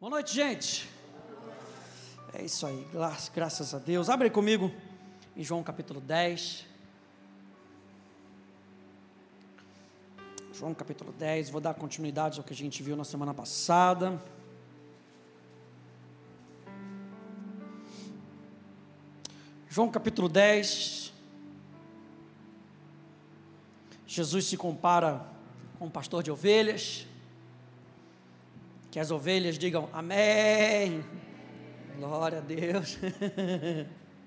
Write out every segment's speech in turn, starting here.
Boa noite, gente. É isso aí, graças a Deus. Abre comigo em João capítulo 10. João capítulo 10, vou dar continuidade ao que a gente viu na semana passada. João capítulo 10. Jesus se compara com um pastor de ovelhas. Que as ovelhas digam amém. Glória a Deus.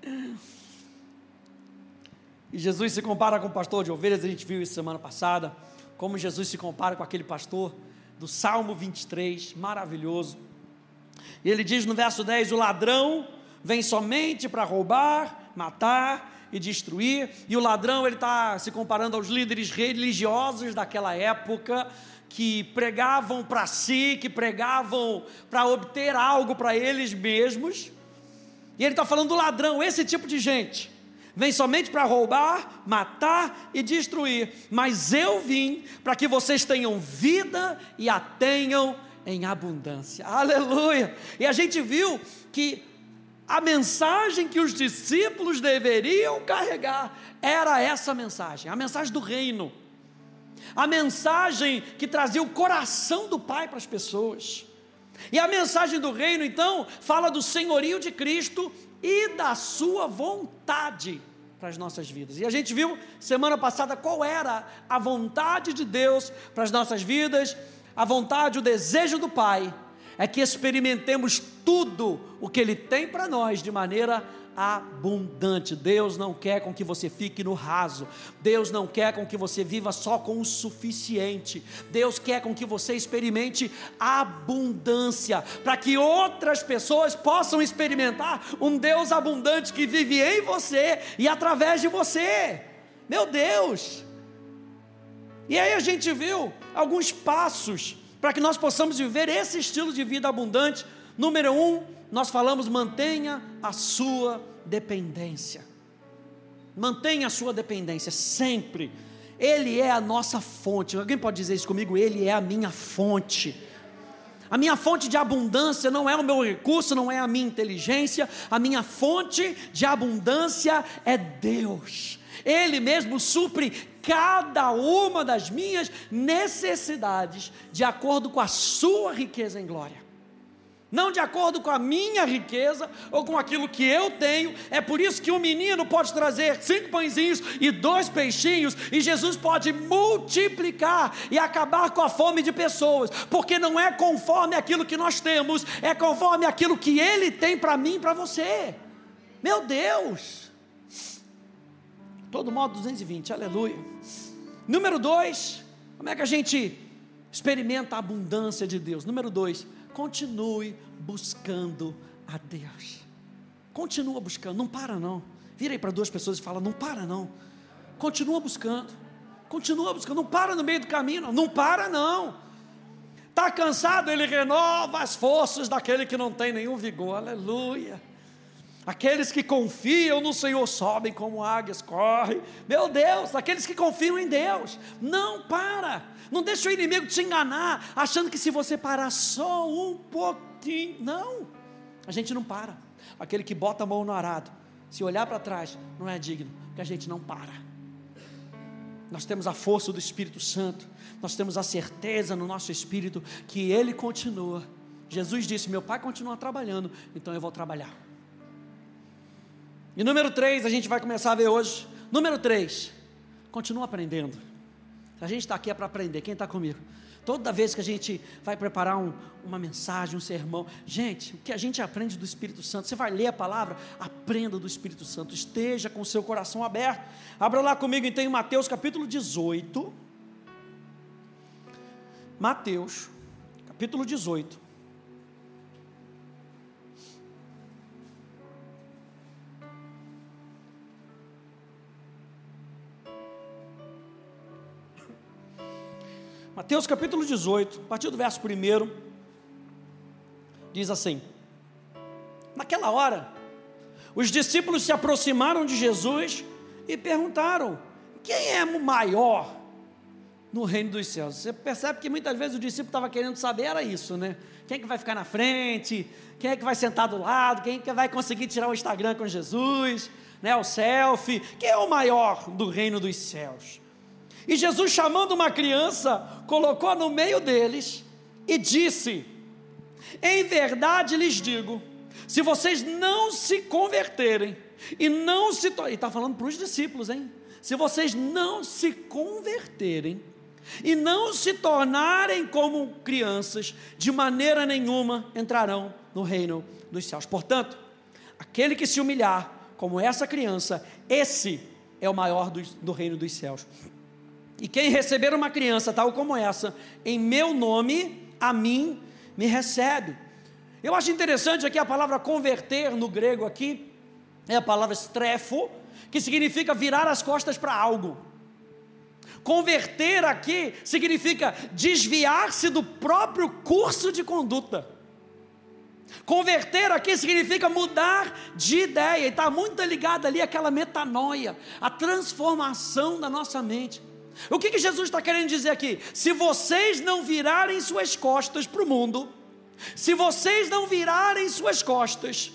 e Jesus se compara com o pastor de ovelhas, a gente viu isso semana passada. Como Jesus se compara com aquele pastor do Salmo 23, maravilhoso. E ele diz no verso 10: O ladrão vem somente para roubar, matar e destruir. E o ladrão, ele está se comparando aos líderes religiosos daquela época que pregavam para si, que pregavam para obter algo para eles mesmos. E ele está falando do ladrão, esse tipo de gente. Vem somente para roubar, matar e destruir. Mas eu vim para que vocês tenham vida e a tenham em abundância. Aleluia! E a gente viu que a mensagem que os discípulos deveriam carregar era essa mensagem, a mensagem do reino a mensagem que trazia o coração do Pai para as pessoas. E a mensagem do reino, então, fala do senhorio de Cristo e da sua vontade para as nossas vidas. E a gente viu semana passada qual era a vontade de Deus para as nossas vidas, a vontade, o desejo do Pai é que experimentemos tudo o que Ele tem para nós de maneira abundante. Deus não quer com que você fique no raso. Deus não quer com que você viva só com o suficiente. Deus quer com que você experimente abundância, para que outras pessoas possam experimentar um Deus abundante que vive em você e através de você. Meu Deus! E aí a gente viu alguns passos para que nós possamos viver esse estilo de vida abundante. Número um, nós falamos, mantenha a sua dependência. Mantenha a sua dependência sempre. Ele é a nossa fonte. Alguém pode dizer isso comigo? Ele é a minha fonte. A minha fonte de abundância não é o meu recurso, não é a minha inteligência. A minha fonte de abundância é Deus. Ele mesmo supre cada uma das minhas necessidades de acordo com a sua riqueza em glória não de acordo com a minha riqueza ou com aquilo que eu tenho. É por isso que um menino pode trazer cinco pãezinhos e dois peixinhos, e Jesus pode multiplicar e acabar com a fome de pessoas, porque não é conforme aquilo que nós temos, é conforme aquilo que Ele tem para mim e para você. Meu Deus! Todo modo 220, aleluia. Número dois, como é que a gente experimenta a abundância de Deus? Número dois, continue buscando a Deus. Continua buscando, não para não. Vira aí para duas pessoas e fala: não para não. Continua buscando. Continua buscando, não para no meio do caminho, não, não para não. Está cansado, ele renova as forças daquele que não tem nenhum vigor, aleluia. Aqueles que confiam no Senhor sobem como águias, correm. Meu Deus, aqueles que confiam em Deus, não para. Não deixa o inimigo te enganar, achando que se você parar só um pouquinho. Não, a gente não para. Aquele que bota a mão no arado, se olhar para trás, não é digno, porque a gente não para. Nós temos a força do Espírito Santo, nós temos a certeza no nosso espírito que Ele continua. Jesus disse: Meu Pai continua trabalhando, então eu vou trabalhar. E número 3, a gente vai começar a ver hoje. Número 3, continua aprendendo. A gente está aqui é para aprender. Quem está comigo? Toda vez que a gente vai preparar um, uma mensagem, um sermão, gente, o que a gente aprende do Espírito Santo, você vai ler a palavra, aprenda do Espírito Santo, esteja com o seu coração aberto. Abra lá comigo então em Mateus capítulo 18. Mateus, capítulo 18. Mateus capítulo 18, a partir do verso 1, diz assim: Naquela hora, os discípulos se aproximaram de Jesus e perguntaram: Quem é maior no reino dos céus. Você percebe que muitas vezes o discípulo estava querendo saber era isso, né? Quem é que vai ficar na frente? Quem é que vai sentar do lado? Quem é que vai conseguir tirar o Instagram com Jesus? Né, o selfie? Quem é o maior do reino dos céus? E Jesus, chamando uma criança, colocou no meio deles e disse: Em verdade lhes digo, se vocês não se converterem e não se. E está falando para os discípulos, hein? Se vocês não se converterem e não se tornarem como crianças, de maneira nenhuma entrarão no reino dos céus. Portanto, aquele que se humilhar como essa criança, esse é o maior do, do reino dos céus. E quem receber uma criança tal como essa, em meu nome, a mim me recebe. Eu acho interessante aqui a palavra converter no grego aqui, é a palavra strefo, que significa virar as costas para algo. Converter aqui significa desviar-se do próprio curso de conduta. Converter aqui significa mudar de ideia, e está muito ligado ali àquela metanoia, a transformação da nossa mente. O que, que Jesus está querendo dizer aqui? Se vocês não virarem suas costas para o mundo, se vocês não virarem suas costas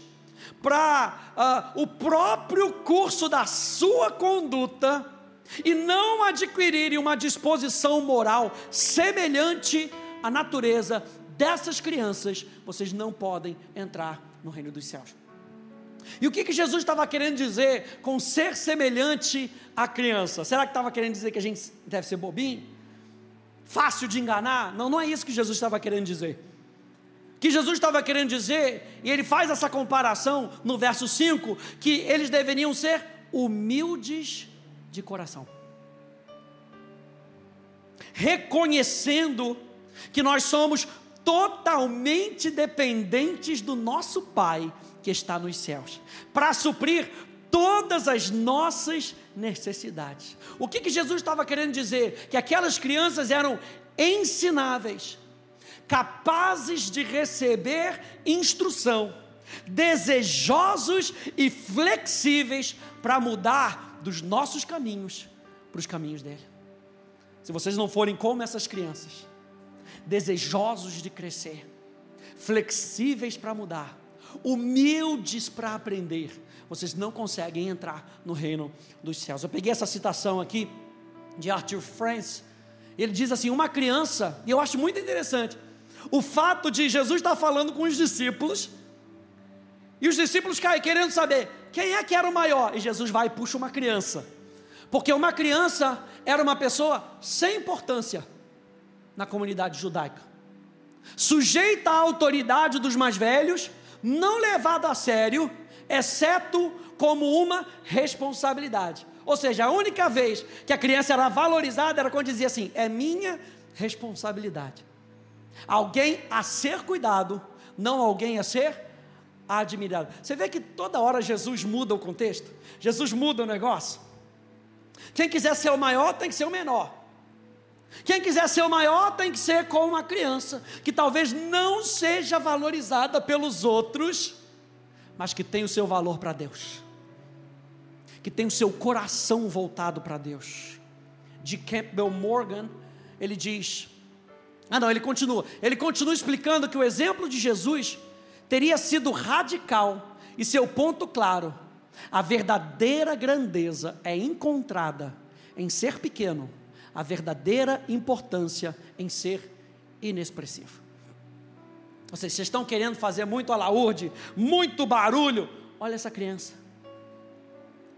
para uh, o próprio curso da sua conduta, e não adquirirem uma disposição moral semelhante à natureza dessas crianças, vocês não podem entrar no reino dos céus. E o que, que Jesus estava querendo dizer com ser semelhante à criança? Será que estava querendo dizer que a gente deve ser bobinho? Fácil de enganar? Não, não é isso que Jesus estava querendo dizer. O que Jesus estava querendo dizer, e ele faz essa comparação no verso 5, que eles deveriam ser humildes de coração. Reconhecendo que nós somos totalmente dependentes do nosso Pai que está nos céus, para suprir todas as nossas necessidades. O que, que Jesus estava querendo dizer? Que aquelas crianças eram ensináveis, capazes de receber instrução, desejosos e flexíveis para mudar dos nossos caminhos para os caminhos dele. Se vocês não forem como essas crianças, desejosos de crescer, flexíveis para mudar, humildes para aprender, vocês não conseguem entrar no reino dos céus. Eu peguei essa citação aqui de Arthur France. Ele diz assim: uma criança, e eu acho muito interessante, o fato de Jesus estar falando com os discípulos, e os discípulos caem querendo saber quem é que era o maior? E Jesus vai e puxa uma criança. Porque uma criança era uma pessoa sem importância na comunidade judaica. Sujeita à autoridade dos mais velhos, não levada a sério, exceto como uma responsabilidade. Ou seja, a única vez que a criança era valorizada era quando dizia assim: é minha responsabilidade. Alguém a ser cuidado, não alguém a ser admirado. Você vê que toda hora Jesus muda o contexto, Jesus muda o negócio. Quem quiser ser o maior tem que ser o menor. Quem quiser ser o maior tem que ser como uma criança, que talvez não seja valorizada pelos outros, mas que tem o seu valor para Deus, que tem o seu coração voltado para Deus. De Campbell Morgan, ele diz: ah, não, ele continua. Ele continua explicando que o exemplo de Jesus teria sido radical e seu ponto claro. A verdadeira grandeza é encontrada em ser pequeno, a verdadeira importância em ser inexpressivo. Vocês, estão querendo fazer muito alaúde, muito barulho. Olha essa criança.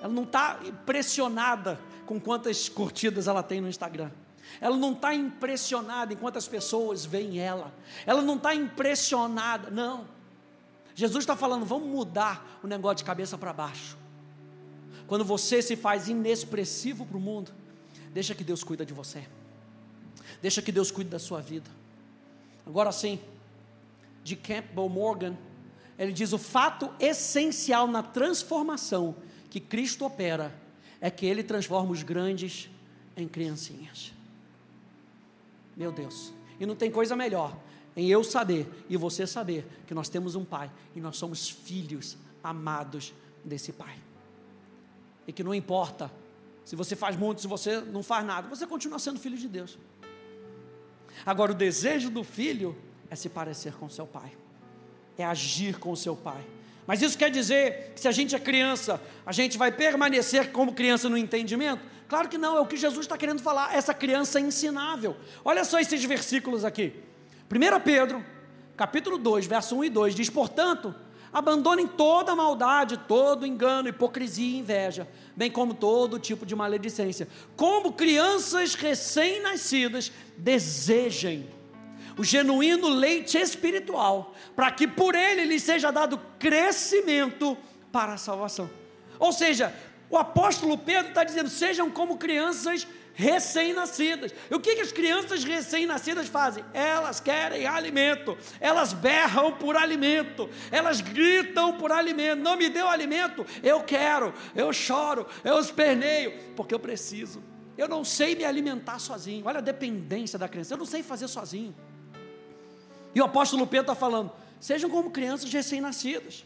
Ela não está impressionada com quantas curtidas ela tem no Instagram. Ela não está impressionada em quantas pessoas veem ela. Ela não está impressionada, não. Jesus está falando, vamos mudar o negócio de cabeça para baixo. Quando você se faz inexpressivo para o mundo, deixa que Deus cuida de você. Deixa que Deus cuide da sua vida. Agora sim, de Campbell Morgan, ele diz: o fato essencial na transformação que Cristo opera é que Ele transforma os grandes em criancinhas. Meu Deus, e não tem coisa melhor em eu saber e você saber que nós temos um Pai e nós somos filhos amados desse Pai. E que não importa se você faz muito, se você não faz nada, você continua sendo filho de Deus. Agora, o desejo do filho é se parecer com seu pai, é agir com seu pai. Mas isso quer dizer que se a gente é criança, a gente vai permanecer como criança no entendimento? Claro que não, é o que Jesus está querendo falar, essa criança é ensinável. Olha só esses versículos aqui. 1 Pedro, capítulo 2, verso 1 e 2, diz: Portanto, abandonem toda maldade, todo engano, hipocrisia e inveja, bem como todo tipo de maledicência. Como crianças recém-nascidas, desejem o genuíno leite espiritual, para que por ele lhes seja dado crescimento para a salvação. Ou seja, o apóstolo Pedro está dizendo: sejam como crianças recém-nascidas. E o que, que as crianças recém-nascidas fazem? Elas querem alimento, elas berram por alimento, elas gritam por alimento. Não me deu alimento, eu quero, eu choro, eu esperneio, porque eu preciso. Eu não sei me alimentar sozinho. Olha a dependência da criança, eu não sei fazer sozinho. E o apóstolo Pedro está falando: sejam como crianças recém-nascidas.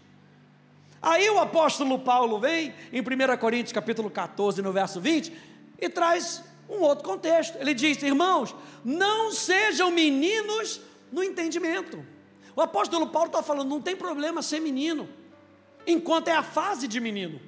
Aí o apóstolo Paulo vem em 1 Coríntios capítulo 14, no verso 20, e traz um outro contexto. Ele diz: irmãos, não sejam meninos no entendimento. O apóstolo Paulo está falando: não tem problema ser menino, enquanto é a fase de menino.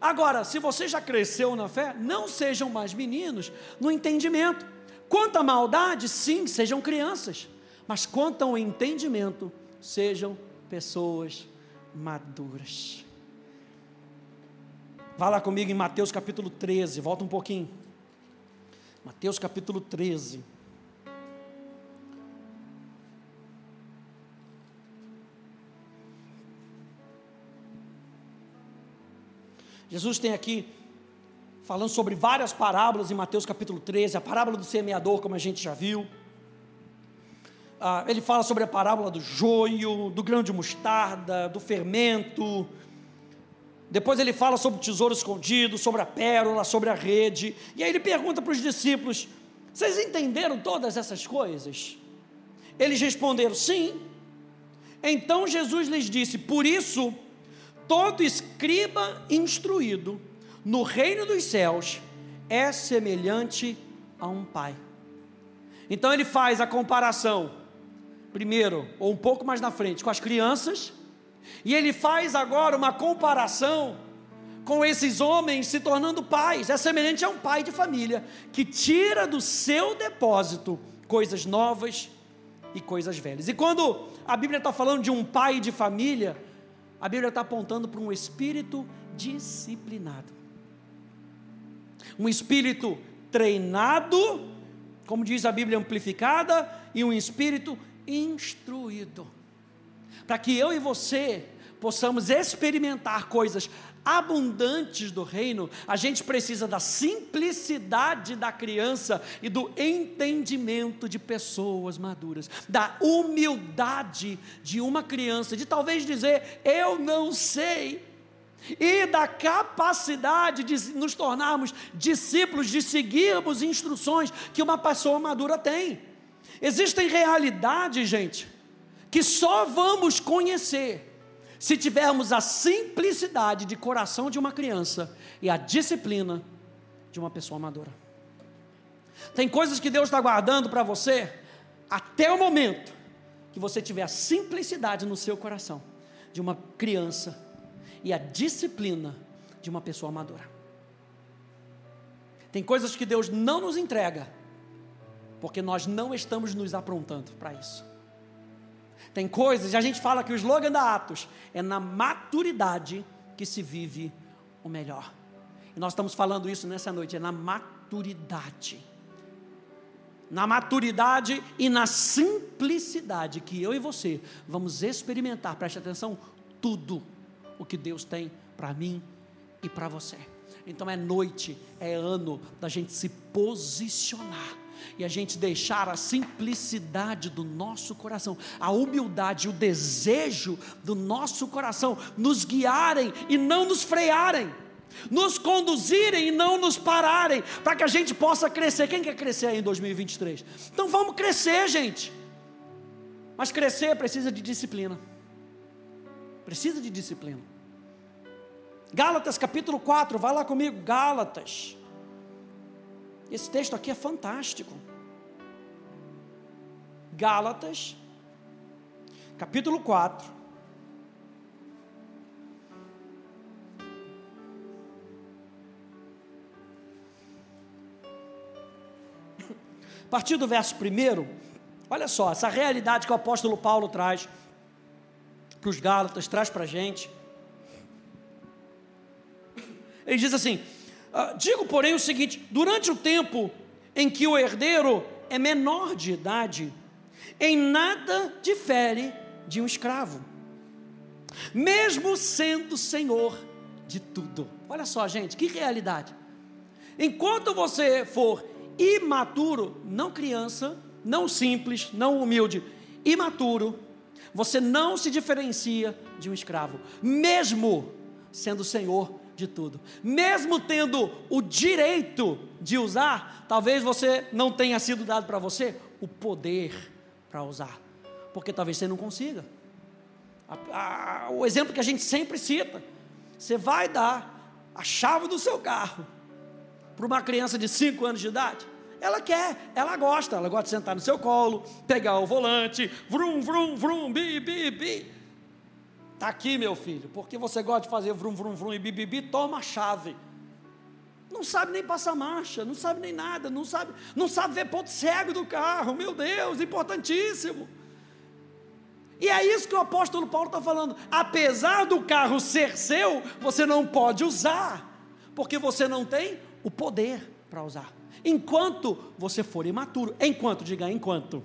Agora, se você já cresceu na fé, não sejam mais meninos no entendimento. Quanto à maldade, sim, sejam crianças. Mas quanto ao entendimento, sejam pessoas maduras. Vá lá comigo em Mateus capítulo 13, volta um pouquinho. Mateus capítulo 13. Jesus tem aqui falando sobre várias parábolas em Mateus capítulo 13, a parábola do semeador, como a gente já viu ah, ele fala sobre a parábola do joio, do grão de mostarda, do fermento. Depois ele fala sobre o tesouro escondido, sobre a pérola, sobre a rede. E aí ele pergunta para os discípulos: Vocês entenderam todas essas coisas? Eles responderam: Sim. Então Jesus lhes disse: Por isso, todo escriba instruído no reino dos céus é semelhante a um pai. Então ele faz a comparação primeiro, ou um pouco mais na frente, com as crianças, e ele faz agora uma comparação com esses homens se tornando pais. É semelhante a um pai de família que tira do seu depósito coisas novas e coisas velhas. E quando a Bíblia está falando de um pai de família, a Bíblia está apontando para um espírito disciplinado, um espírito treinado, como diz a Bíblia amplificada, e um espírito instruído. Para que eu e você possamos experimentar coisas abundantes do reino, a gente precisa da simplicidade da criança e do entendimento de pessoas maduras, da humildade de uma criança, de talvez dizer, eu não sei, e da capacidade de nos tornarmos discípulos, de seguirmos instruções que uma pessoa madura tem. Existem realidades, gente, que só vamos conhecer se tivermos a simplicidade de coração de uma criança e a disciplina de uma pessoa madura. Tem coisas que Deus está guardando para você até o momento que você tiver a simplicidade no seu coração de uma criança e a disciplina de uma pessoa madura. Tem coisas que Deus não nos entrega porque nós não estamos nos aprontando para isso. Tem coisas, e a gente fala que o slogan da Atos é na maturidade que se vive o melhor. E nós estamos falando isso nessa noite, é na maturidade. Na maturidade e na simplicidade que eu e você vamos experimentar, preste atenção, tudo o que Deus tem para mim e para você. Então é noite, é ano da gente se posicionar e a gente deixar a simplicidade do nosso coração, a humildade, o desejo do nosso coração nos guiarem e não nos frearem, nos conduzirem e não nos pararem, para que a gente possa crescer. Quem quer crescer aí em 2023? Então vamos crescer, gente. Mas crescer precisa de disciplina. Precisa de disciplina. Gálatas capítulo 4, vai lá comigo, Gálatas. Esse texto aqui é fantástico. Gálatas, capítulo 4. A partir do verso 1, olha só, essa realidade que o apóstolo Paulo traz para os Gálatas, traz para a gente. Ele diz assim: ah, Digo, porém, o seguinte: durante o tempo em que o herdeiro é menor de idade, em nada difere de um escravo, mesmo sendo senhor de tudo. Olha só, gente, que realidade. Enquanto você for imaturo, não criança, não simples, não humilde, imaturo, você não se diferencia de um escravo, mesmo sendo senhor de tudo, mesmo tendo o direito de usar, talvez você não tenha sido dado para você o poder para usar, porque talvez você não consiga. A, a, o exemplo que a gente sempre cita: você vai dar a chave do seu carro para uma criança de 5 anos de idade? Ela quer, ela gosta, ela gosta de sentar no seu colo, pegar o volante, vrum, vrum, vrum, bi, bi, bi. Está aqui, meu filho, porque você gosta de fazer vrum, vrum, vrum e bi, bi, bi, toma a chave. Não sabe nem passar marcha, não sabe nem nada, não sabe, não sabe ver ponto cego do carro, meu Deus, importantíssimo. E é isso que o apóstolo Paulo está falando. Apesar do carro ser seu, você não pode usar, porque você não tem o poder para usar. Enquanto você for imaturo, enquanto, diga enquanto,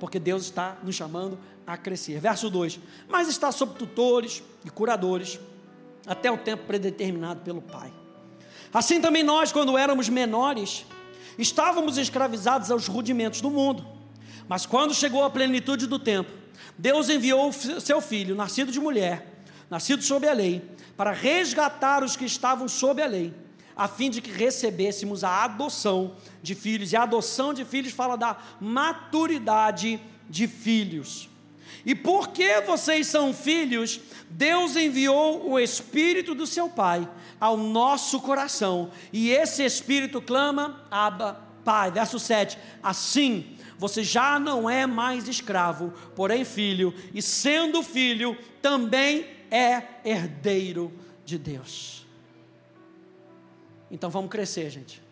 porque Deus está nos chamando a crescer. Verso 2: Mas está sob tutores e curadores, até o tempo predeterminado pelo Pai. Assim também nós, quando éramos menores, estávamos escravizados aos rudimentos do mundo. Mas quando chegou a plenitude do tempo, Deus enviou seu filho, nascido de mulher, nascido sob a lei, para resgatar os que estavam sob a lei a fim de que recebêssemos a adoção de filhos. E a adoção de filhos fala da maturidade de filhos. E porque vocês são filhos, Deus enviou o Espírito do seu Pai ao nosso coração. E esse Espírito clama, Abba, Pai. Verso 7. Assim, você já não é mais escravo, porém filho, e sendo filho, também é herdeiro de Deus. Então vamos crescer, gente,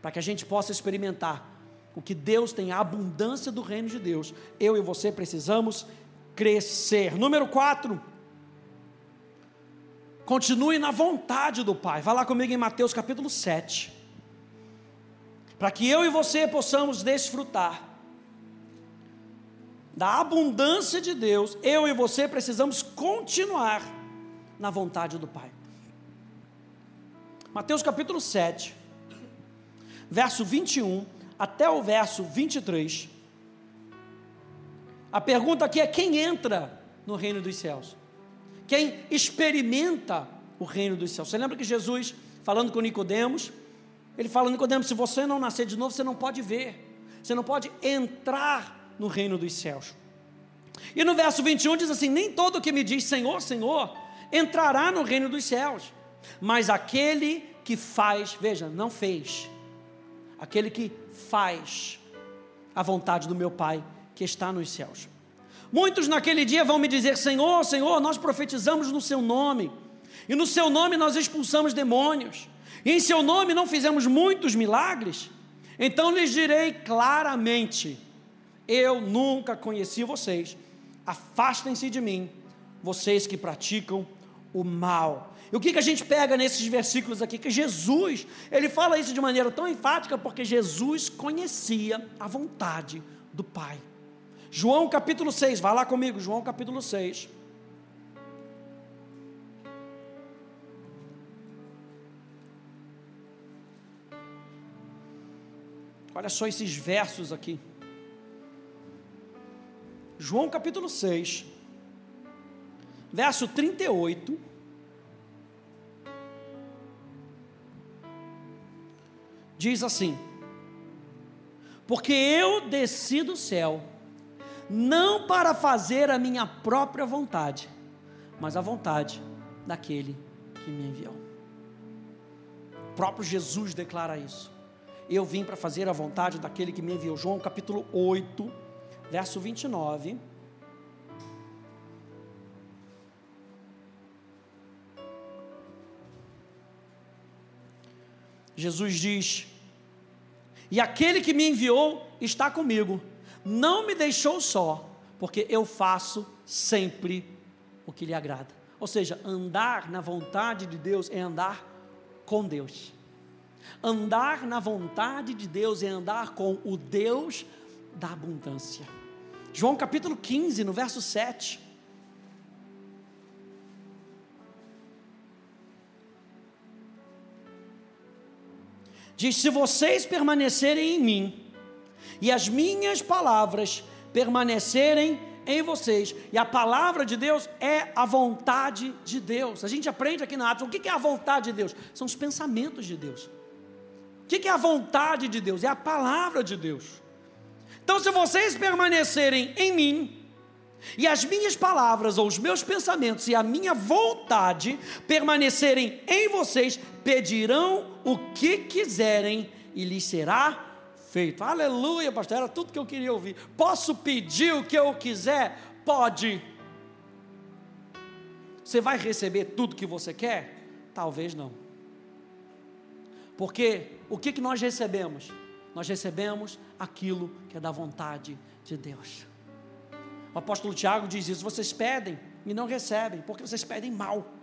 para que a gente possa experimentar o que Deus tem, a abundância do reino de Deus. Eu e você precisamos crescer. Número 4. Continue na vontade do Pai. Vá lá comigo em Mateus capítulo 7. Para que eu e você possamos desfrutar da abundância de Deus, eu e você precisamos continuar na vontade do Pai. Mateus capítulo 7, verso 21 até o verso 23. A pergunta aqui é: quem entra no reino dos céus? Quem experimenta o reino dos céus? Você lembra que Jesus, falando com Nicodemos, ele fala: Nicodemos, se você não nascer de novo, você não pode ver, você não pode entrar no reino dos céus. E no verso 21 diz assim: Nem todo que me diz Senhor, Senhor, entrará no reino dos céus mas aquele que faz, veja, não fez, aquele que faz a vontade do meu Pai que está nos céus. Muitos naquele dia vão me dizer: Senhor, Senhor, nós profetizamos no Seu nome, e no Seu nome nós expulsamos demônios, e em Seu nome não fizemos muitos milagres. Então lhes direi claramente: Eu nunca conheci vocês, afastem-se de mim, vocês que praticam o mal. E o que, que a gente pega nesses versículos aqui? Que Jesus, ele fala isso de maneira tão enfática porque Jesus conhecia a vontade do Pai. João capítulo 6, vai lá comigo, João capítulo 6. Olha só esses versos aqui. João capítulo 6, verso 38 diz assim: Porque eu desci do céu, não para fazer a minha própria vontade, mas a vontade daquele que me enviou. O próprio Jesus declara isso. Eu vim para fazer a vontade daquele que me enviou. João capítulo 8, verso 29. Jesus diz: E aquele que me enviou está comigo, não me deixou só, porque eu faço sempre o que lhe agrada. Ou seja, andar na vontade de Deus é andar com Deus. Andar na vontade de Deus é andar com o Deus da abundância. João capítulo 15, no verso 7. Diz: Se vocês permanecerem em mim, e as minhas palavras permanecerem em vocês, e a palavra de Deus é a vontade de Deus. A gente aprende aqui na Atos o que é a vontade de Deus? São os pensamentos de Deus. O que é a vontade de Deus? É a palavra de Deus. Então, se vocês permanecerem em mim, e as minhas palavras, ou os meus pensamentos, e a minha vontade permanecerem em vocês, pedirão o que quiserem e lhes será feito. Aleluia, pastor, era tudo que eu queria ouvir. Posso pedir o que eu quiser? Pode. Você vai receber tudo que você quer? Talvez não. Porque o que, que nós recebemos? Nós recebemos aquilo que é da vontade de Deus. O apóstolo Tiago diz isso: vocês pedem e não recebem, porque vocês pedem mal.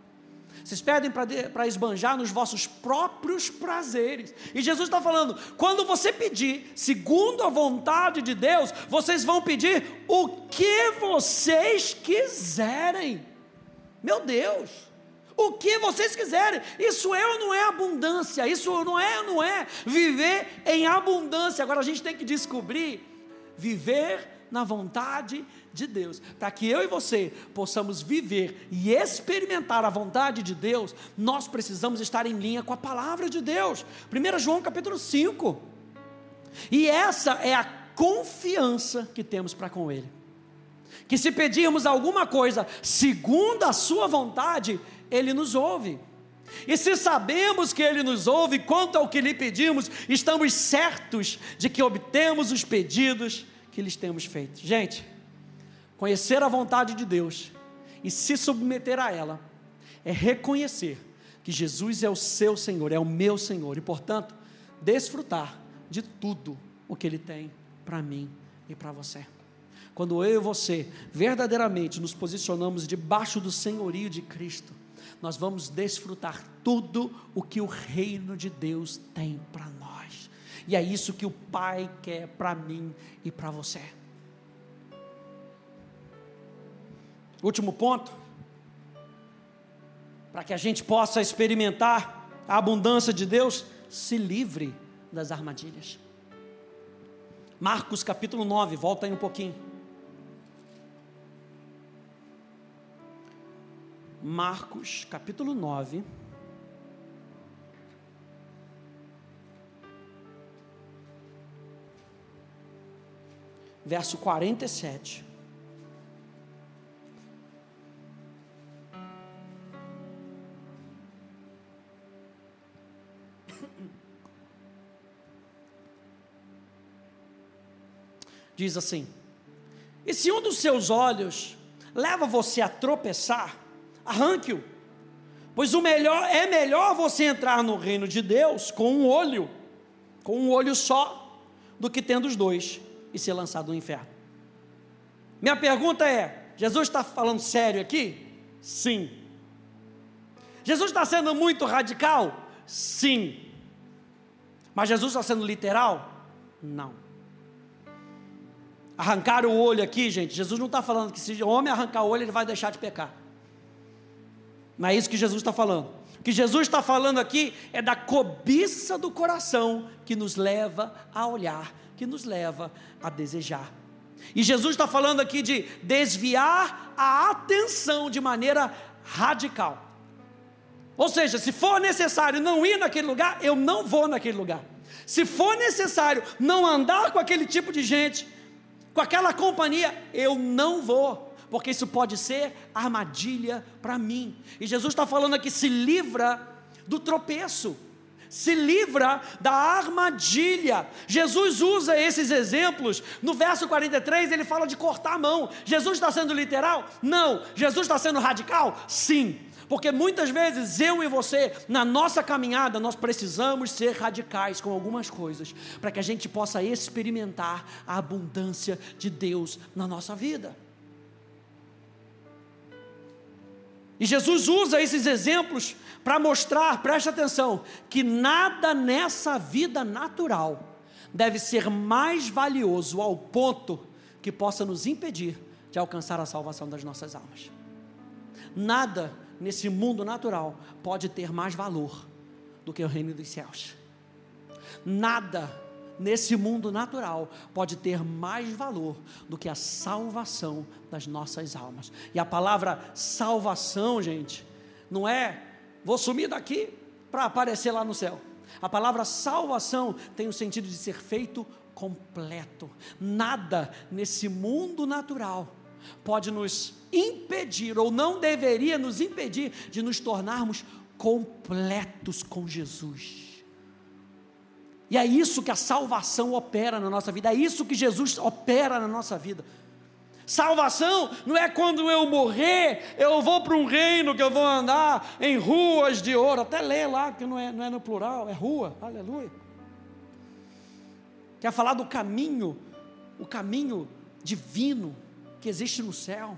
Vocês pedem para esbanjar nos vossos próprios prazeres. E Jesus está falando: quando você pedir, segundo a vontade de Deus, vocês vão pedir o que vocês quiserem. Meu Deus! O que vocês quiserem, isso é ou não é abundância, isso não é não é viver em abundância. Agora a gente tem que descobrir viver na vontade de Deus. Para que eu e você possamos viver e experimentar a vontade de Deus, nós precisamos estar em linha com a palavra de Deus. 1 João capítulo 5. E essa é a confiança que temos para com Ele. Que se pedirmos alguma coisa segundo a Sua vontade, Ele nos ouve. E se sabemos que Ele nos ouve quanto ao que lhe pedimos, estamos certos de que obtemos os pedidos que lhes temos feito. Gente, conhecer a vontade de Deus e se submeter a ela é reconhecer que Jesus é o seu Senhor, é o meu Senhor e, portanto, desfrutar de tudo o que Ele tem para mim e para você. Quando eu e você verdadeiramente nos posicionamos debaixo do senhorio de Cristo, nós vamos desfrutar tudo o que o reino de Deus tem para nós. E é isso que o Pai quer para mim e para você. Último ponto. Para que a gente possa experimentar a abundância de Deus, se livre das armadilhas. Marcos capítulo 9, volta aí um pouquinho. Marcos capítulo 9. Verso 47. Diz assim: E se um dos seus olhos leva você a tropeçar, arranque-o, pois o melhor é melhor você entrar no reino de Deus com um olho, com um olho só, do que tendo os dois e ser lançado no inferno. Minha pergunta é: Jesus está falando sério aqui? Sim. Jesus está sendo muito radical? Sim. Mas Jesus está sendo literal? Não. Arrancar o olho aqui, gente, Jesus não está falando que se o homem arrancar o olho, ele vai deixar de pecar. Não é isso que Jesus está falando. O que Jesus está falando aqui é da cobiça do coração que nos leva a olhar que nos leva a desejar. E Jesus está falando aqui de desviar a atenção de maneira radical. Ou seja, se for necessário não ir naquele lugar, eu não vou naquele lugar. Se for necessário não andar com aquele tipo de gente, com aquela companhia, eu não vou. porque isso pode ser armadilha para mim. E Jesus está falando aqui: se livra do tropeço se livra da armadilha. Jesus usa esses exemplos. No verso 43, ele fala de cortar a mão. Jesus está sendo literal? Não. Jesus está sendo radical? Sim. Porque muitas vezes eu e você, na nossa caminhada, nós precisamos ser radicais com algumas coisas, para que a gente possa experimentar a abundância de Deus na nossa vida. E Jesus usa esses exemplos para mostrar, preste atenção, que nada nessa vida natural deve ser mais valioso ao ponto que possa nos impedir de alcançar a salvação das nossas almas. Nada nesse mundo natural pode ter mais valor do que o reino dos céus. Nada nesse mundo natural pode ter mais valor do que a salvação das nossas almas. E a palavra salvação, gente, não é vou sumir daqui para aparecer lá no céu. A palavra salvação tem o sentido de ser feito completo. Nada nesse mundo natural pode nos impedir, ou não deveria nos impedir, de nos tornarmos completos com Jesus. E é isso que a salvação opera na nossa vida, é isso que Jesus opera na nossa vida. Salvação não é quando eu morrer, eu vou para um reino que eu vou andar em ruas de ouro. Até lê lá, que não é, não é no plural, é rua, aleluia. Quer falar do caminho, o caminho divino que existe no céu.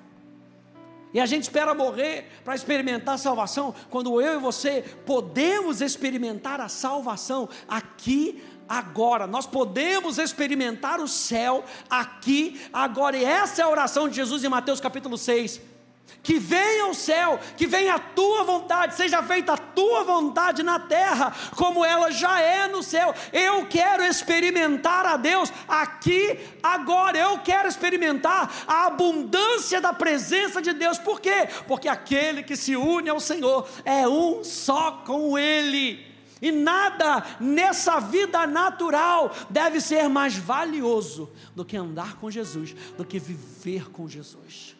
E a gente espera morrer para experimentar a salvação, quando eu e você podemos experimentar a salvação aqui agora. Nós podemos experimentar o céu aqui agora. E essa é a oração de Jesus em Mateus capítulo 6. Que venha o céu, que venha a tua vontade, seja feita a tua vontade na terra, como ela já é no céu. Eu quero experimentar a Deus aqui, agora. Eu quero experimentar a abundância da presença de Deus. Por quê? Porque aquele que se une ao Senhor é um só com Ele. E nada nessa vida natural deve ser mais valioso do que andar com Jesus, do que viver com Jesus.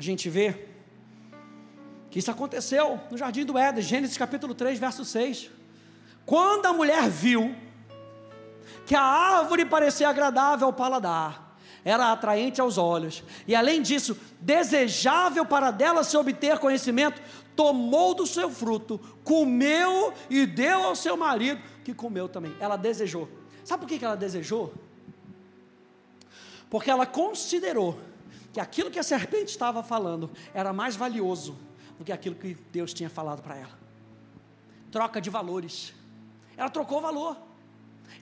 A gente vê que isso aconteceu no jardim do Éden, Gênesis capítulo 3, verso 6. Quando a mulher viu que a árvore parecia agradável ao paladar, era atraente aos olhos, e além disso, desejável para dela se obter conhecimento, tomou do seu fruto, comeu e deu ao seu marido, que comeu também. Ela desejou. Sabe por que ela desejou? Porque ela considerou que aquilo que a serpente estava falando era mais valioso do que aquilo que Deus tinha falado para ela. Troca de valores. Ela trocou valor.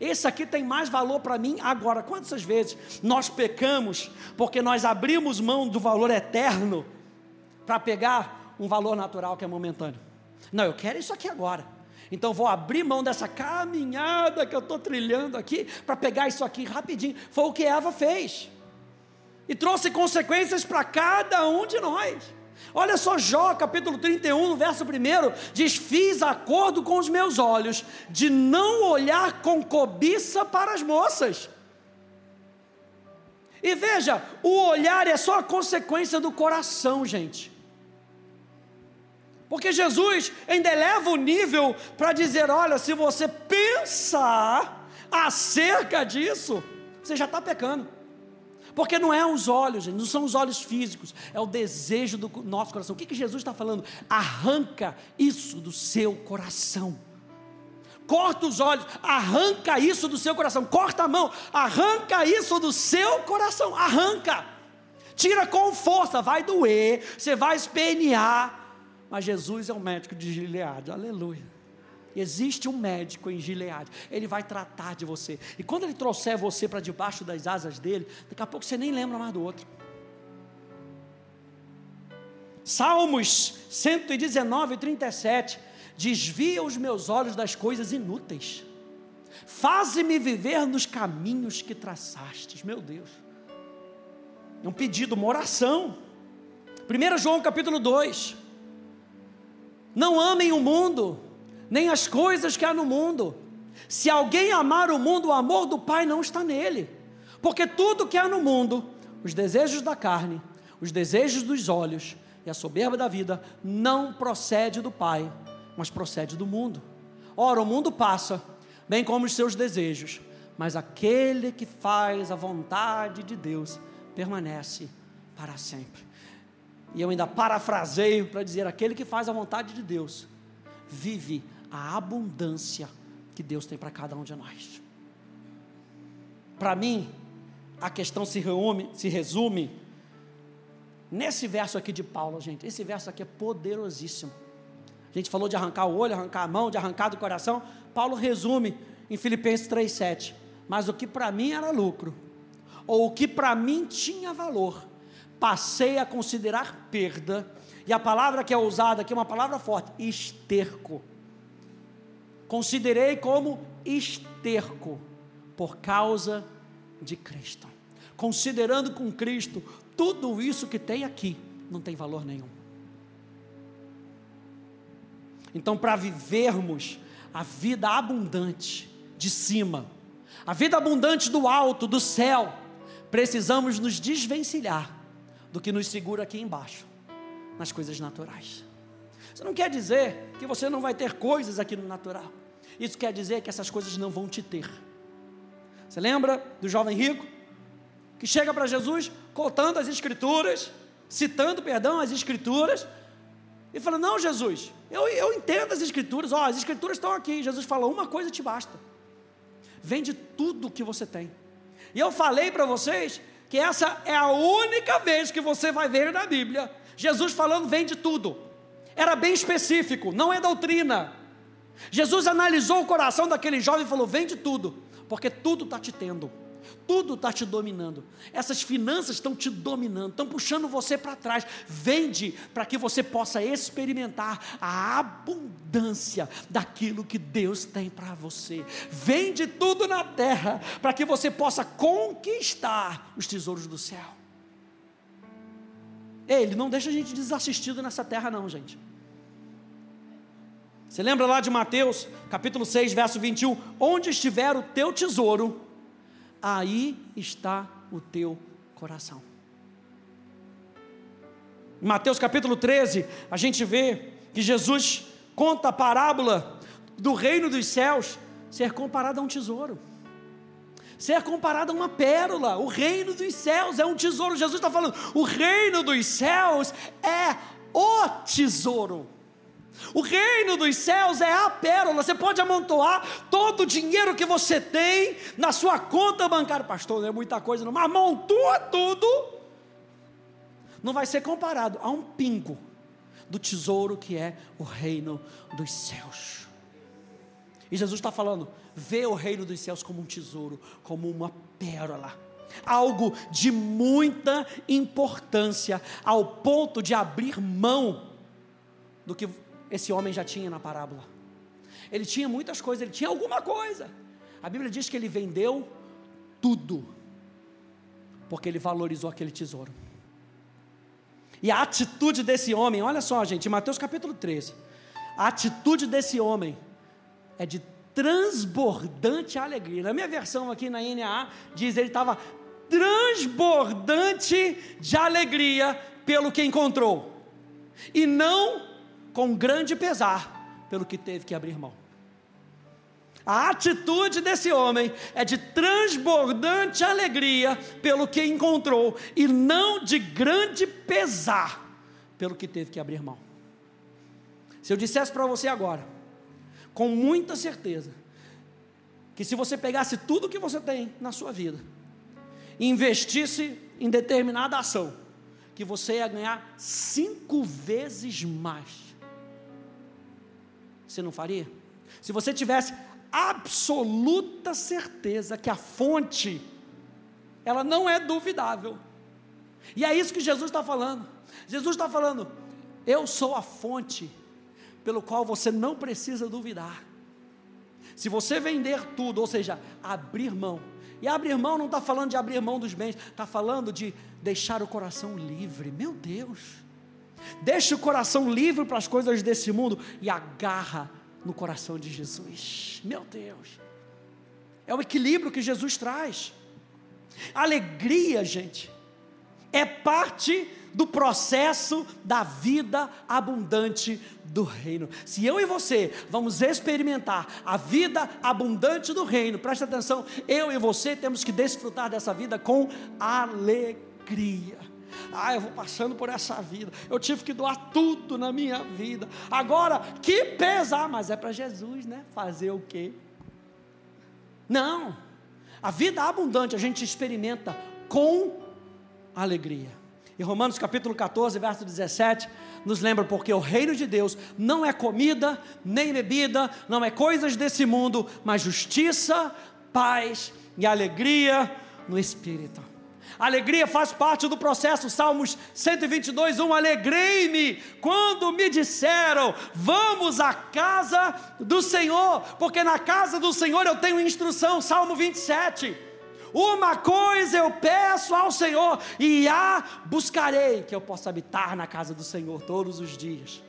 Esse aqui tem mais valor para mim agora. Quantas vezes nós pecamos porque nós abrimos mão do valor eterno para pegar um valor natural que é momentâneo. Não, eu quero isso aqui agora. Então vou abrir mão dessa caminhada que eu estou trilhando aqui para pegar isso aqui rapidinho. Foi o que Eva fez. E trouxe consequências para cada um de nós. Olha só Jó, capítulo 31, no verso 1, diz: Fiz acordo com os meus olhos de não olhar com cobiça para as moças. E veja, o olhar é só a consequência do coração, gente. Porque Jesus ainda eleva o nível para dizer: olha, se você pensar acerca disso, você já está pecando. Porque não é os olhos, gente, não são os olhos físicos, é o desejo do nosso coração. O que, que Jesus está falando? Arranca isso do seu coração. Corta os olhos, arranca isso do seu coração. Corta a mão, arranca isso do seu coração. Arranca. Tira com força, vai doer, você vai espernear, mas Jesus é o médico de Gileade, aleluia. Existe um médico em Gileade, ele vai tratar de você. E quando ele trouxer você para debaixo das asas dele, daqui a pouco você nem lembra mais do outro. Salmos 119, 37. Desvia os meus olhos das coisas inúteis. Faze-me viver nos caminhos que traçastes. Meu Deus. É um pedido, uma oração. 1 João capítulo 2. Não amem o mundo, nem as coisas que há no mundo. Se alguém amar o mundo, o amor do Pai não está nele. Porque tudo que há no mundo, os desejos da carne, os desejos dos olhos e a soberba da vida, não procede do Pai, mas procede do mundo. Ora, o mundo passa, bem como os seus desejos, mas aquele que faz a vontade de Deus permanece para sempre. E eu ainda parafraseio para dizer: aquele que faz a vontade de Deus vive a abundância que Deus tem para cada um de nós. Para mim, a questão se resume, se resume nesse verso aqui de Paulo, gente. Esse verso aqui é poderosíssimo. A gente falou de arrancar o olho, arrancar a mão, de arrancar do coração. Paulo resume em Filipenses 3,7. Mas o que para mim era lucro, ou o que para mim tinha valor, passei a considerar perda. E a palavra que é usada aqui é uma palavra forte: esterco. Considerei como esterco, por causa de Cristo. Considerando com Cristo, tudo isso que tem aqui não tem valor nenhum. Então, para vivermos a vida abundante de cima, a vida abundante do alto, do céu, precisamos nos desvencilhar do que nos segura aqui embaixo, nas coisas naturais. Isso não quer dizer que você não vai ter coisas aqui no natural. Isso quer dizer que essas coisas não vão te ter. Você lembra do jovem rico que chega para Jesus contando as escrituras, citando, perdão, as escrituras, e fala: Não, Jesus, eu, eu entendo as escrituras, ó, as escrituras estão aqui. Jesus fala: Uma coisa te basta, vende tudo que você tem. E eu falei para vocês que essa é a única vez que você vai ver na Bíblia Jesus falando vende tudo. Era bem específico, não é doutrina. Jesus analisou o coração daquele jovem e falou: vende tudo, porque tudo está te tendo tudo está te dominando. Essas finanças estão te dominando, estão puxando você para trás. Vende para que você possa experimentar a abundância daquilo que Deus tem para você. Vende tudo na terra para que você possa conquistar os tesouros do céu. Ele não deixa a gente desassistido nessa terra, não, gente. Você lembra lá de Mateus, capítulo 6, verso 21? Onde estiver o teu tesouro, aí está o teu coração. Em Mateus capítulo 13, a gente vê que Jesus conta a parábola do reino dos céus ser comparado a um tesouro. Ser comparado a uma pérola, o reino dos céus é um tesouro. Jesus está falando, o reino dos céus é o tesouro. O reino dos céus é a pérola. Você pode amontoar todo o dinheiro que você tem na sua conta bancária. Pastor, não é muita coisa, não, mas amontoa tudo. Não vai ser comparado a um pingo do tesouro que é o reino dos céus. E Jesus está falando: vê o reino dos céus como um tesouro, como uma pérola. Algo de muita importância, ao ponto de abrir mão do que esse homem já tinha na parábola. Ele tinha muitas coisas, ele tinha alguma coisa. A Bíblia diz que ele vendeu tudo, porque ele valorizou aquele tesouro. E a atitude desse homem, olha só, gente, Mateus capítulo 13, a atitude desse homem é de transbordante alegria. Na minha versão aqui na NAA, diz ele estava transbordante de alegria pelo que encontrou, e não com grande pesar pelo que teve que abrir mão. A atitude desse homem é de transbordante alegria pelo que encontrou e não de grande pesar pelo que teve que abrir mão. Se eu dissesse para você agora, com muita certeza, que se você pegasse tudo que você tem na sua vida e investisse em determinada ação, que você ia ganhar cinco vezes mais você não faria? Se você tivesse absoluta certeza que a fonte, ela não é duvidável. E é isso que Jesus está falando. Jesus está falando, eu sou a fonte pelo qual você não precisa duvidar. Se você vender tudo, ou seja, abrir mão, e abrir mão não está falando de abrir mão dos bens, está falando de deixar o coração livre. Meu Deus! Deixa o coração livre para as coisas desse mundo e agarra no coração de Jesus. Meu Deus. É o equilíbrio que Jesus traz. Alegria, gente, é parte do processo da vida abundante do reino. Se eu e você vamos experimentar a vida abundante do reino, presta atenção, eu e você temos que desfrutar dessa vida com alegria. Ah, eu vou passando por essa vida. Eu tive que doar tudo na minha vida. Agora, que pesar, mas é para Jesus, né? Fazer o quê? Não. A vida abundante a gente experimenta com alegria. Em Romanos capítulo 14, verso 17, nos lembra porque o reino de Deus não é comida, nem bebida, não é coisas desse mundo, mas justiça, paz e alegria no espírito. Alegria faz parte do processo, Salmos 122, 1. Alegrei-me quando me disseram: Vamos à casa do Senhor, porque na casa do Senhor eu tenho instrução. Salmo 27. Uma coisa eu peço ao Senhor, e a buscarei, que eu possa habitar na casa do Senhor todos os dias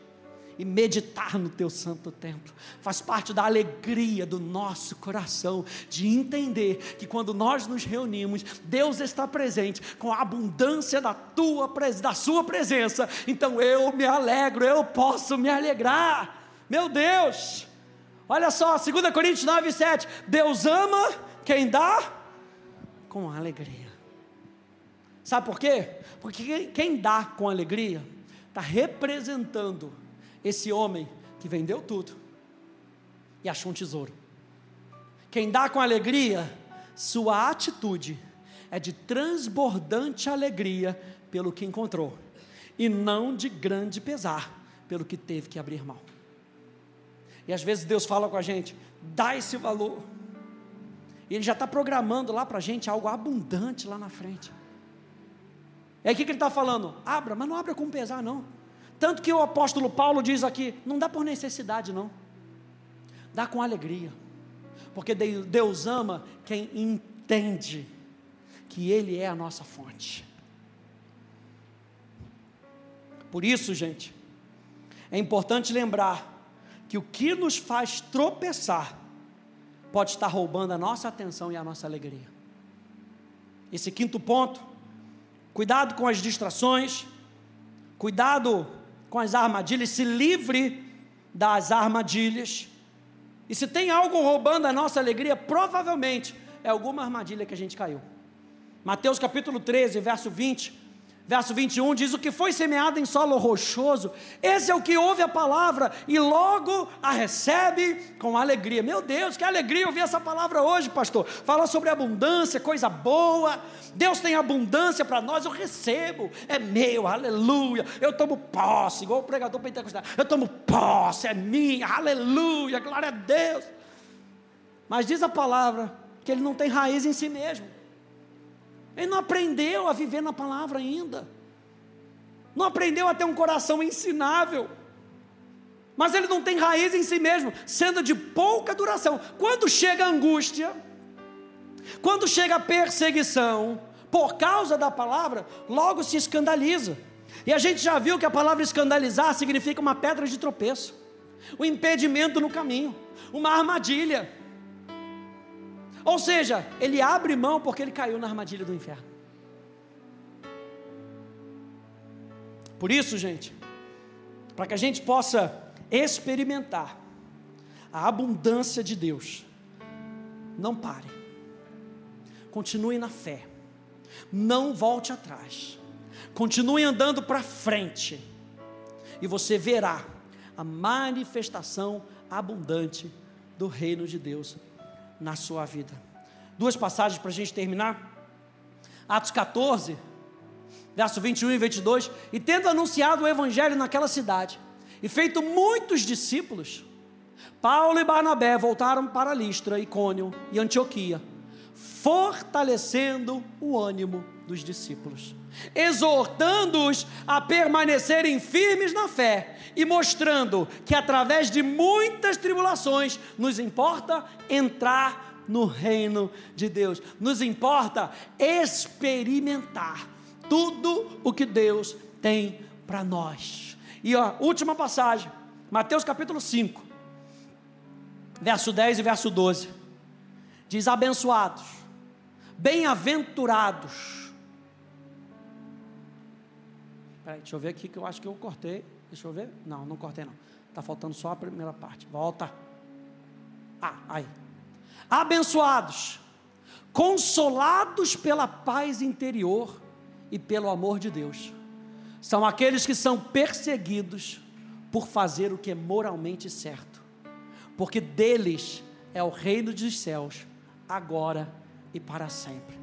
e meditar no teu santo templo. Faz parte da alegria do nosso coração de entender que quando nós nos reunimos, Deus está presente com a abundância da tua da sua presença. Então eu me alegro, eu posso me alegrar. Meu Deus! Olha só, 2 Coríntios 9, 7. Deus ama quem dá com alegria. Sabe por quê? Porque quem dá com alegria está representando esse homem que vendeu tudo e achou um tesouro. Quem dá com alegria, sua atitude é de transbordante alegria pelo que encontrou, e não de grande pesar pelo que teve que abrir mão. E às vezes Deus fala com a gente: dá esse valor e Ele já está programando lá para a gente algo abundante lá na frente. É aqui que ele está falando, abra, mas não abra com pesar, não. Tanto que o apóstolo Paulo diz aqui: não dá por necessidade, não. Dá com alegria. Porque Deus ama quem entende que Ele é a nossa fonte. Por isso, gente, é importante lembrar que o que nos faz tropeçar pode estar roubando a nossa atenção e a nossa alegria. Esse quinto ponto, cuidado com as distrações, cuidado com as armadilhas, se livre das armadilhas. E se tem algo roubando a nossa alegria, provavelmente é alguma armadilha que a gente caiu. Mateus capítulo 13, verso 20 verso 21 diz: O que foi semeado em solo rochoso, esse é o que ouve a palavra e logo a recebe com alegria. Meu Deus, que alegria ouvir essa palavra hoje, pastor. Fala sobre abundância, coisa boa. Deus tem abundância para nós, eu recebo, é meu, aleluia. Eu tomo posse, igual o pregador pentecostal. Eu tomo posse, é minha, aleluia, glória a Deus. Mas diz a palavra que ele não tem raiz em si mesmo. Ele não aprendeu a viver na palavra ainda. Não aprendeu a ter um coração ensinável. Mas ele não tem raiz em si mesmo, sendo de pouca duração. Quando chega a angústia, quando chega a perseguição, por causa da palavra, logo se escandaliza. E a gente já viu que a palavra escandalizar significa uma pedra de tropeço, um impedimento no caminho, uma armadilha. Ou seja, ele abre mão porque ele caiu na armadilha do inferno. Por isso, gente, para que a gente possa experimentar a abundância de Deus, não pare, continue na fé, não volte atrás, continue andando para frente, e você verá a manifestação abundante do reino de Deus na sua vida. Duas passagens para a gente terminar. Atos 14, verso 21 e 22. E tendo anunciado o evangelho naquela cidade, e feito muitos discípulos, Paulo e Barnabé voltaram para Listra, Icônio e Antioquia, fortalecendo o ânimo dos discípulos, exortando-os a permanecerem firmes na fé e mostrando que através de muitas tribulações nos importa entrar no reino de Deus. Nos importa experimentar tudo o que Deus tem para nós. E ó, última passagem, Mateus capítulo 5, verso 10 e verso 12. Diz: Abençoados Bem-aventurados. Peraí, deixa eu ver aqui que eu acho que eu cortei. Deixa eu ver. Não, não cortei não. Está faltando só a primeira parte. Volta. Ah, aí. Abençoados, consolados pela paz interior e pelo amor de Deus, são aqueles que são perseguidos por fazer o que é moralmente certo, porque deles é o reino dos céus, agora e para sempre.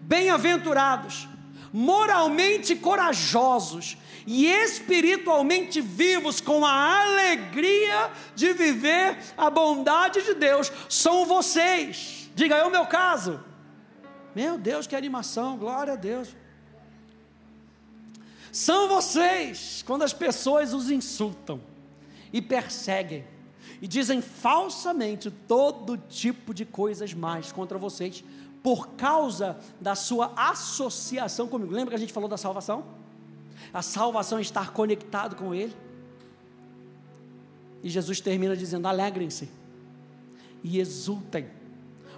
Bem-aventurados, moralmente corajosos e espiritualmente vivos com a alegria de viver a bondade de Deus, são vocês. Diga, é o meu caso. Meu Deus, que animação, glória a Deus. São vocês, quando as pessoas os insultam e perseguem e dizem falsamente todo tipo de coisas mais contra vocês, por causa da sua associação comigo. Lembra que a gente falou da salvação? A salvação é estar conectado com Ele. E Jesus termina dizendo: alegrem-se e exultem,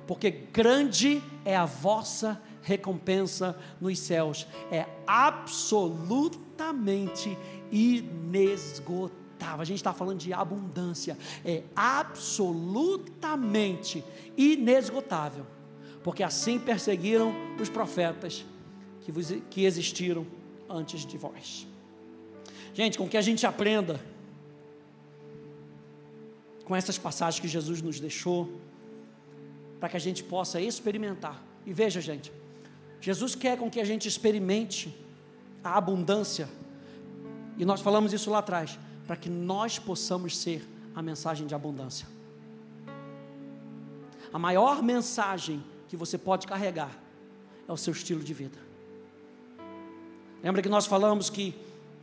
porque grande é a vossa recompensa nos céus, é absolutamente inesgotável a gente está falando de abundância, é absolutamente inesgotável. Porque assim perseguiram os profetas que, vos, que existiram antes de vós. Gente, com que a gente aprenda com essas passagens que Jesus nos deixou, para que a gente possa experimentar. E veja, gente, Jesus quer com que a gente experimente a abundância, e nós falamos isso lá atrás, para que nós possamos ser a mensagem de abundância. A maior mensagem que você pode carregar é o seu estilo de vida. Lembra que nós falamos que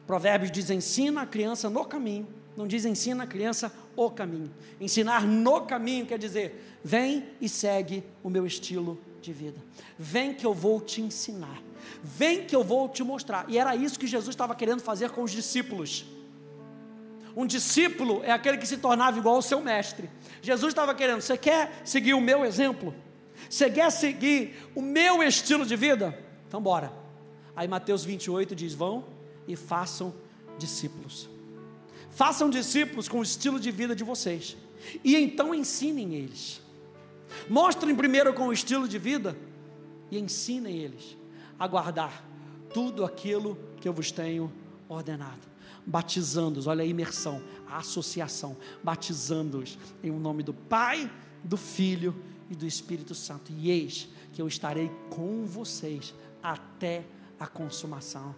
Provérbios diz: ensina a criança no caminho, não diz ensina a criança o caminho. Ensinar no caminho quer dizer: vem e segue o meu estilo de vida. Vem que eu vou te ensinar. Vem que eu vou te mostrar. E era isso que Jesus estava querendo fazer com os discípulos. Um discípulo é aquele que se tornava igual ao seu mestre. Jesus estava querendo, você quer seguir o meu exemplo? Você quer seguir o meu estilo de vida? Então bora. Aí Mateus 28 diz: vão e façam discípulos. Façam discípulos com o estilo de vida de vocês. E então ensinem eles. Mostrem primeiro com o estilo de vida e ensinem eles a guardar tudo aquilo que eu vos tenho ordenado. Batizando-os, olha a imersão, a associação, batizando-os em o nome do Pai, do Filho e do Espírito Santo. E eis que eu estarei com vocês até a consumação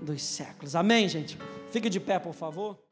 dos séculos. Amém, gente? Fique de pé, por favor.